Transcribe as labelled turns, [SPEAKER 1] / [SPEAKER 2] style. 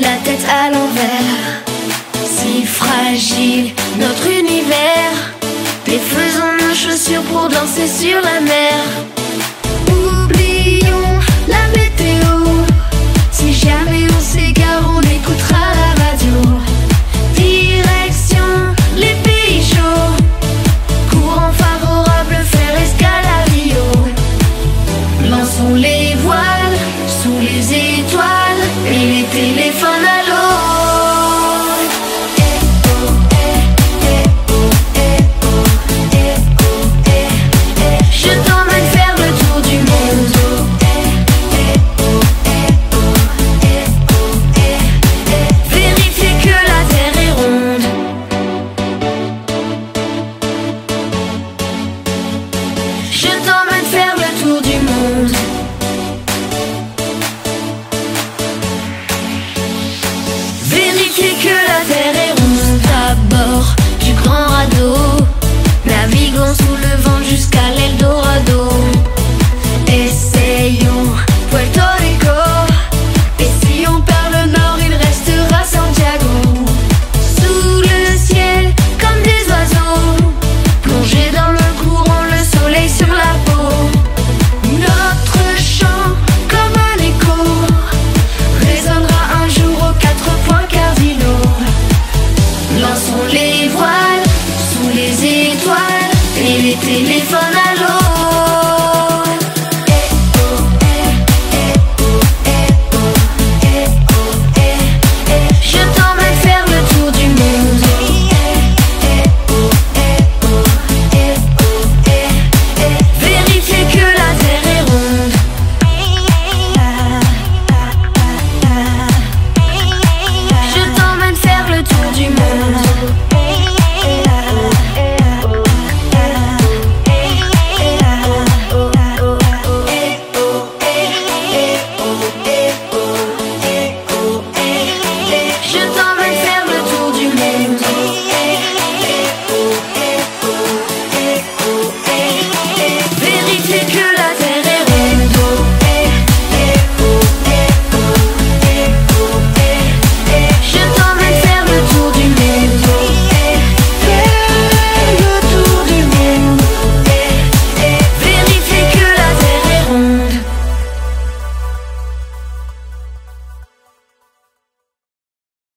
[SPEAKER 1] la tête à l'envers. Si fragile notre univers, défaisons nos chaussures pour danser sur la mer. Oublie Je t'en téléphones à l'eau.